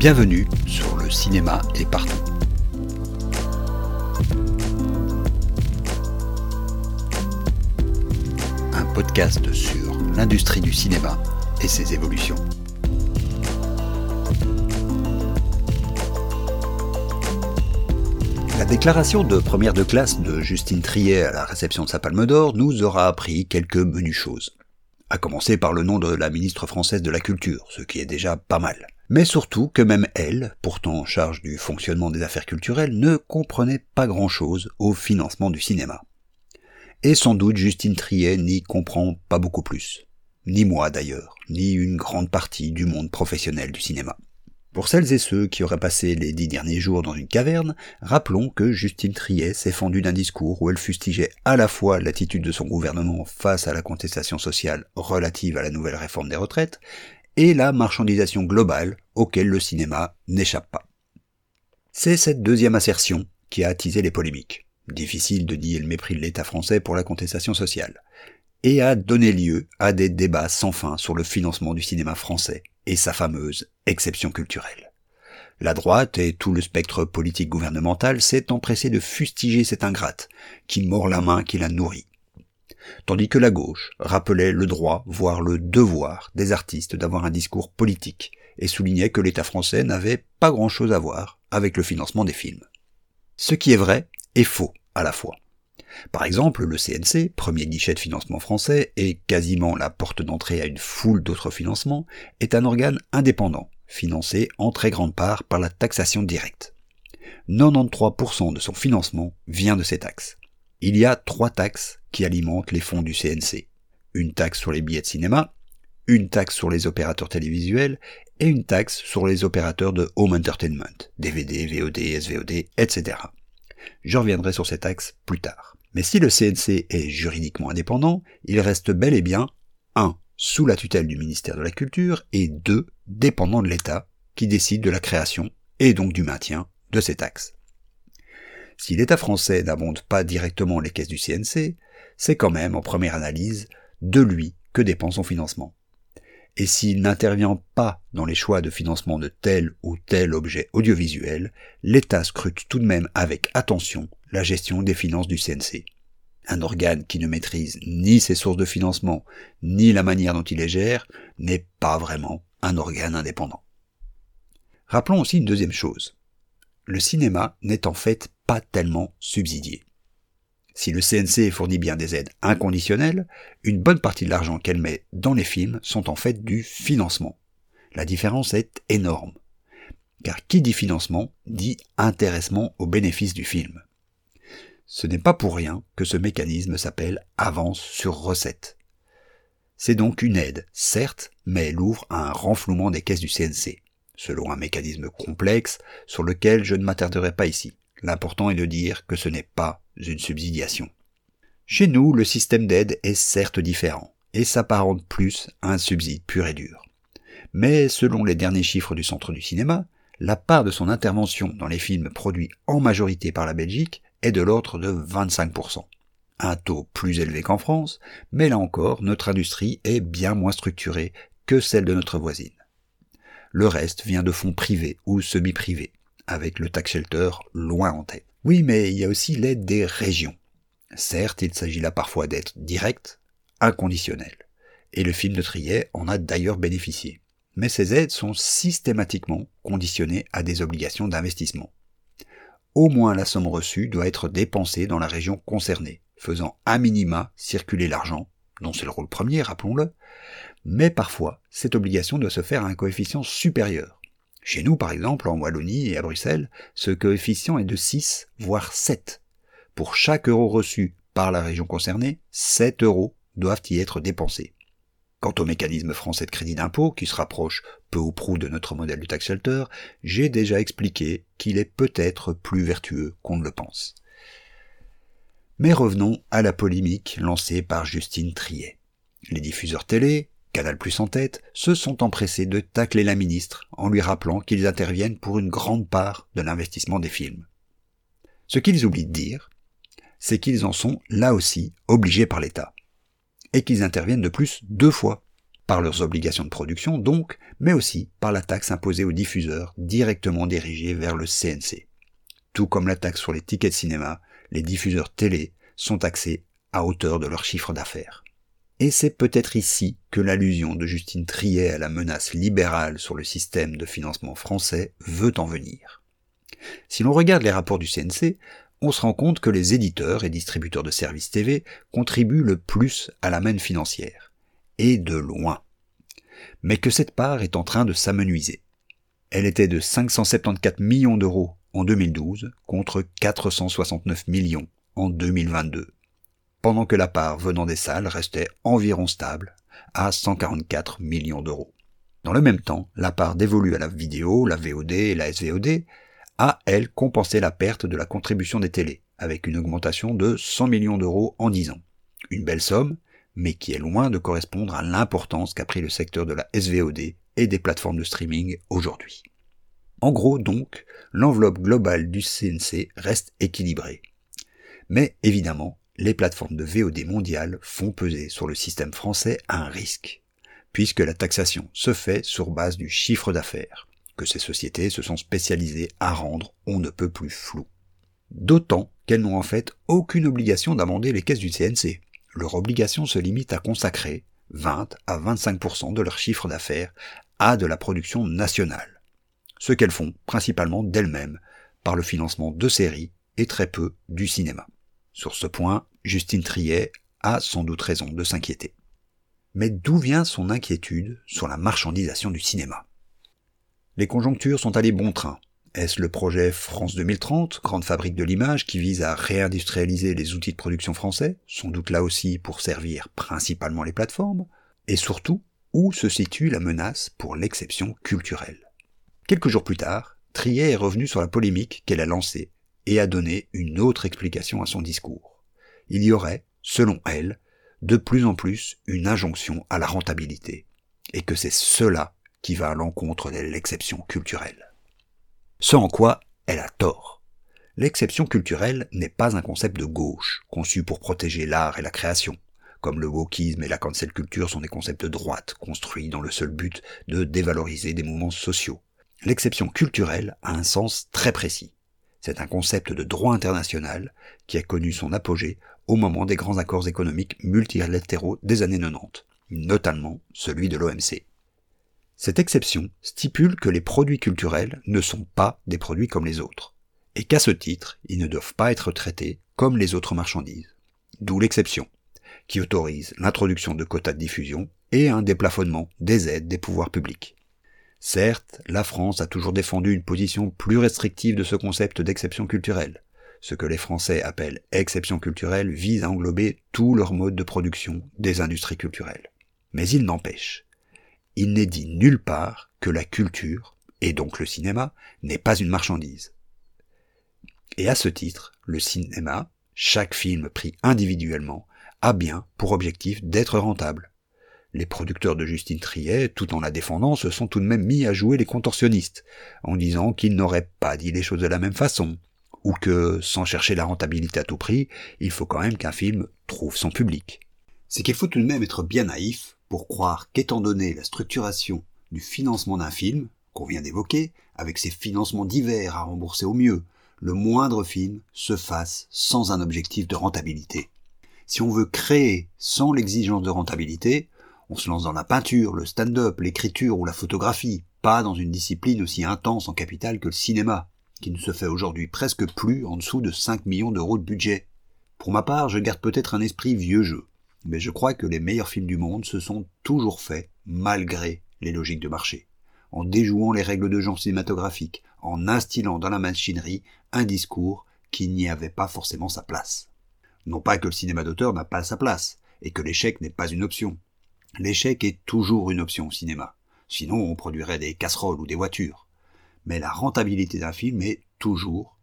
Bienvenue sur le cinéma est partout. Un podcast sur l'industrie du cinéma et ses évolutions. La déclaration de première de classe de Justine Triet à la réception de sa Palme d'Or nous aura appris quelques menues choses. À commencer par le nom de la ministre française de la Culture, ce qui est déjà pas mal. Mais surtout que même elle, pourtant en charge du fonctionnement des affaires culturelles, ne comprenait pas grand-chose au financement du cinéma. Et sans doute Justine Triet n'y comprend pas beaucoup plus. Ni moi d'ailleurs, ni une grande partie du monde professionnel du cinéma. Pour celles et ceux qui auraient passé les dix derniers jours dans une caverne, rappelons que Justine Triet s'est fendue d'un discours où elle fustigeait à la fois l'attitude de son gouvernement face à la contestation sociale relative à la nouvelle réforme des retraites, et la marchandisation globale auquel le cinéma n'échappe pas. C'est cette deuxième assertion qui a attisé les polémiques. Difficile de nier le mépris de l'État français pour la contestation sociale et a donné lieu à des débats sans fin sur le financement du cinéma français et sa fameuse exception culturelle. La droite et tout le spectre politique gouvernemental s'est empressé de fustiger cette ingrate, qui mord la main qui la nourrit. Tandis que la gauche rappelait le droit, voire le devoir des artistes d'avoir un discours politique et soulignait que l'État français n'avait pas grand chose à voir avec le financement des films. Ce qui est vrai est faux à la fois. Par exemple, le CNC, premier guichet de financement français et quasiment la porte d'entrée à une foule d'autres financements, est un organe indépendant, financé en très grande part par la taxation directe. 93% de son financement vient de ces taxes. Il y a trois taxes qui alimentent les fonds du CNC. Une taxe sur les billets de cinéma, une taxe sur les opérateurs télévisuels et une taxe sur les opérateurs de home entertainment, DVD, VOD, SVOD, etc. Je reviendrai sur ces taxes plus tard. Mais si le CNC est juridiquement indépendant, il reste bel et bien 1. sous la tutelle du ministère de la Culture et 2. dépendant de l'État qui décide de la création et donc du maintien de ces taxes. Si l'État français n'abonde pas directement les caisses du CNC, c'est quand même, en première analyse, de lui que dépend son financement. Et s'il n'intervient pas dans les choix de financement de tel ou tel objet audiovisuel, l'État scrute tout de même avec attention la gestion des finances du CNC. Un organe qui ne maîtrise ni ses sources de financement, ni la manière dont il les gère, n'est pas vraiment un organe indépendant. Rappelons aussi une deuxième chose. Le cinéma n'est en fait pas tellement subsidié. Si le CNC fournit bien des aides inconditionnelles, une bonne partie de l'argent qu'elle met dans les films sont en fait du financement. La différence est énorme. Car qui dit financement dit intéressement au bénéfice du film. Ce n'est pas pour rien que ce mécanisme s'appelle avance sur recette. C'est donc une aide, certes, mais elle ouvre à un renflouement des caisses du CNC, selon un mécanisme complexe sur lequel je ne m'attarderai pas ici. L'important est de dire que ce n'est pas une subsidiation. Chez nous, le système d'aide est certes différent, et s'apparente plus à un subside pur et dur. Mais selon les derniers chiffres du Centre du cinéma, la part de son intervention dans les films produits en majorité par la Belgique est de l'ordre de 25%. Un taux plus élevé qu'en France, mais là encore, notre industrie est bien moins structurée que celle de notre voisine. Le reste vient de fonds privés ou semi-privés, avec le tax shelter loin en tête. Oui, mais il y a aussi l'aide des régions. Certes, il s'agit là parfois d'être direct, inconditionnel. Et le film de Trier en a d'ailleurs bénéficié. Mais ces aides sont systématiquement conditionnées à des obligations d'investissement au moins la somme reçue doit être dépensée dans la région concernée, faisant à minima circuler l'argent, dont c'est le rôle premier, rappelons-le, mais parfois cette obligation doit se faire à un coefficient supérieur. Chez nous, par exemple, en Wallonie et à Bruxelles, ce coefficient est de 6, voire 7. Pour chaque euro reçu par la région concernée, 7 euros doivent y être dépensés. Quant au mécanisme français de crédit d'impôt, qui se rapproche peu ou prou de notre modèle du tax shelter, j'ai déjà expliqué qu'il est peut-être plus vertueux qu'on ne le pense. Mais revenons à la polémique lancée par Justine Triet. Les diffuseurs télé, Canal Plus en tête, se sont empressés de tacler la ministre en lui rappelant qu'ils interviennent pour une grande part de l'investissement des films. Ce qu'ils oublient de dire, c'est qu'ils en sont là aussi obligés par l'État et qu'ils interviennent de plus deux fois. par leurs obligations de production donc, mais aussi par la taxe imposée aux diffuseurs directement dirigée vers le CNC. Tout comme la taxe sur les tickets de cinéma, les diffuseurs télé sont taxés à hauteur de leur chiffre d'affaires. Et c'est peut-être ici que l'allusion de Justine Triet à la menace libérale sur le système de financement français veut en venir. Si l'on regarde les rapports du CNC, on se rend compte que les éditeurs et distributeurs de services TV contribuent le plus à la manne financière et de loin. Mais que cette part est en train de s'amenuiser. Elle était de 574 millions d'euros en 2012 contre 469 millions en 2022, pendant que la part venant des salles restait environ stable à 144 millions d'euros. Dans le même temps, la part dévolue à la vidéo, la VOD et la SVOD a, elle, compensé la perte de la contribution des télés, avec une augmentation de 100 millions d'euros en 10 ans. Une belle somme, mais qui est loin de correspondre à l'importance qu'a pris le secteur de la SVOD et des plateformes de streaming aujourd'hui. En gros donc, l'enveloppe globale du CNC reste équilibrée. Mais évidemment, les plateformes de VOD mondiales font peser sur le système français un risque, puisque la taxation se fait sur base du chiffre d'affaires, que ces sociétés se sont spécialisées à rendre on ne peut plus flou. D'autant qu'elles n'ont en fait aucune obligation d'amender les caisses du CNC leur obligation se limite à consacrer 20 à 25% de leur chiffre d'affaires à de la production nationale, ce qu'elles font principalement d'elles-mêmes par le financement de séries et très peu du cinéma. Sur ce point, Justine Triet a sans doute raison de s'inquiéter. Mais d'où vient son inquiétude sur la marchandisation du cinéma? Les conjonctures sont allées bon train est-ce le projet France 2030, grande fabrique de l'image, qui vise à réindustrialiser les outils de production français, sans doute là aussi pour servir principalement les plateformes? Et surtout, où se situe la menace pour l'exception culturelle? Quelques jours plus tard, Trier est revenu sur la polémique qu'elle a lancée et a donné une autre explication à son discours. Il y aurait, selon elle, de plus en plus une injonction à la rentabilité, et que c'est cela qui va à l'encontre de l'exception culturelle. Ce en quoi elle a tort. L'exception culturelle n'est pas un concept de gauche, conçu pour protéger l'art et la création, comme le wokisme et la cancel culture sont des concepts de droite, construits dans le seul but de dévaloriser des mouvements sociaux. L'exception culturelle a un sens très précis. C'est un concept de droit international qui a connu son apogée au moment des grands accords économiques multilatéraux des années 90, notamment celui de l'OMC. Cette exception stipule que les produits culturels ne sont pas des produits comme les autres, et qu'à ce titre, ils ne doivent pas être traités comme les autres marchandises. D'où l'exception, qui autorise l'introduction de quotas de diffusion et un déplafonnement des aides des pouvoirs publics. Certes, la France a toujours défendu une position plus restrictive de ce concept d'exception culturelle. Ce que les Français appellent exception culturelle vise à englober tous leurs modes de production des industries culturelles. Mais il n'empêche il n'est dit nulle part que la culture, et donc le cinéma, n'est pas une marchandise. Et à ce titre, le cinéma, chaque film pris individuellement, a bien pour objectif d'être rentable. Les producteurs de Justine Triet, tout en la défendant, se sont tout de même mis à jouer les contorsionnistes, en disant qu'ils n'auraient pas dit les choses de la même façon, ou que, sans chercher la rentabilité à tout prix, il faut quand même qu'un film trouve son public. C'est qu'il faut tout de même être bien naïf pour croire qu'étant donné la structuration du financement d'un film, qu'on vient d'évoquer, avec ses financements divers à rembourser au mieux, le moindre film se fasse sans un objectif de rentabilité. Si on veut créer sans l'exigence de rentabilité, on se lance dans la peinture, le stand-up, l'écriture ou la photographie, pas dans une discipline aussi intense en capital que le cinéma, qui ne se fait aujourd'hui presque plus en dessous de 5 millions d'euros de budget. Pour ma part, je garde peut-être un esprit vieux jeu mais je crois que les meilleurs films du monde se sont toujours faits malgré les logiques de marché, en déjouant les règles de genre cinématographique, en instillant dans la machinerie un discours qui n'y avait pas forcément sa place. Non pas que le cinéma d'auteur n'a pas sa place, et que l'échec n'est pas une option. L'échec est toujours une option au cinéma, sinon on produirait des casseroles ou des voitures. Mais la rentabilité d'un film est toujours,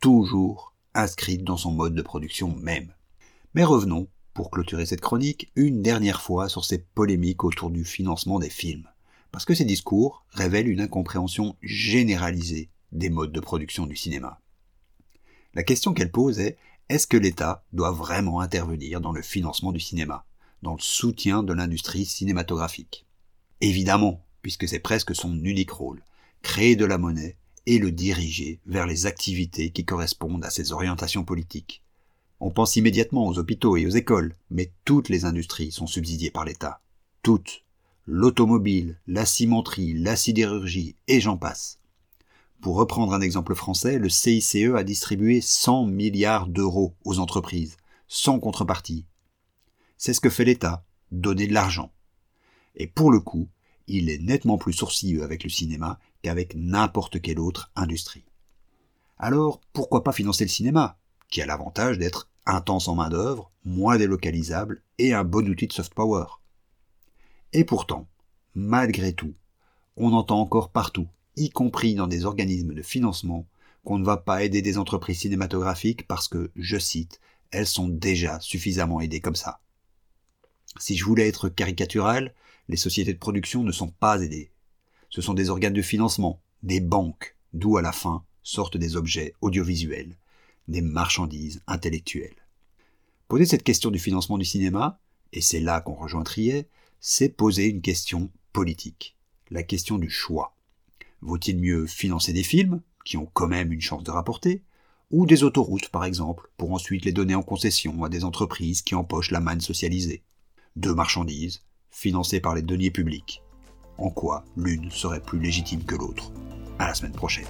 toujours inscrite dans son mode de production même. Mais revenons pour clôturer cette chronique, une dernière fois sur ces polémiques autour du financement des films. Parce que ces discours révèlent une incompréhension généralisée des modes de production du cinéma. La question qu'elle pose est est-ce que l'État doit vraiment intervenir dans le financement du cinéma? Dans le soutien de l'industrie cinématographique. Évidemment, puisque c'est presque son unique rôle, créer de la monnaie et le diriger vers les activités qui correspondent à ses orientations politiques. On pense immédiatement aux hôpitaux et aux écoles, mais toutes les industries sont subsidiées par l'État. Toutes. L'automobile, la cimenterie, la sidérurgie, et j'en passe. Pour reprendre un exemple français, le CICE a distribué 100 milliards d'euros aux entreprises, sans contrepartie. C'est ce que fait l'État, donner de l'argent. Et pour le coup, il est nettement plus sourcilleux avec le cinéma qu'avec n'importe quelle autre industrie. Alors, pourquoi pas financer le cinéma, qui a l'avantage d'être intense en main-d'œuvre, moins délocalisable et un bon outil de soft power? Et pourtant, malgré tout, on entend encore partout, y compris dans des organismes de financement, qu'on ne va pas aider des entreprises cinématographiques parce que, je cite, elles sont déjà suffisamment aidées comme ça. Si je voulais être caricatural, les sociétés de production ne sont pas aidées. Ce sont des organes de financement, des banques, d'où à la fin sortent des objets audiovisuels, des marchandises intellectuelles. Poser cette question du financement du cinéma, et c'est là qu'on rejoint Trier, c'est poser une question politique, la question du choix. Vaut-il mieux financer des films, qui ont quand même une chance de rapporter, ou des autoroutes par exemple, pour ensuite les donner en concession à des entreprises qui empochent la manne socialisée? Deux marchandises, financées par les deniers publics. En quoi l'une serait plus légitime que l'autre À la semaine prochaine.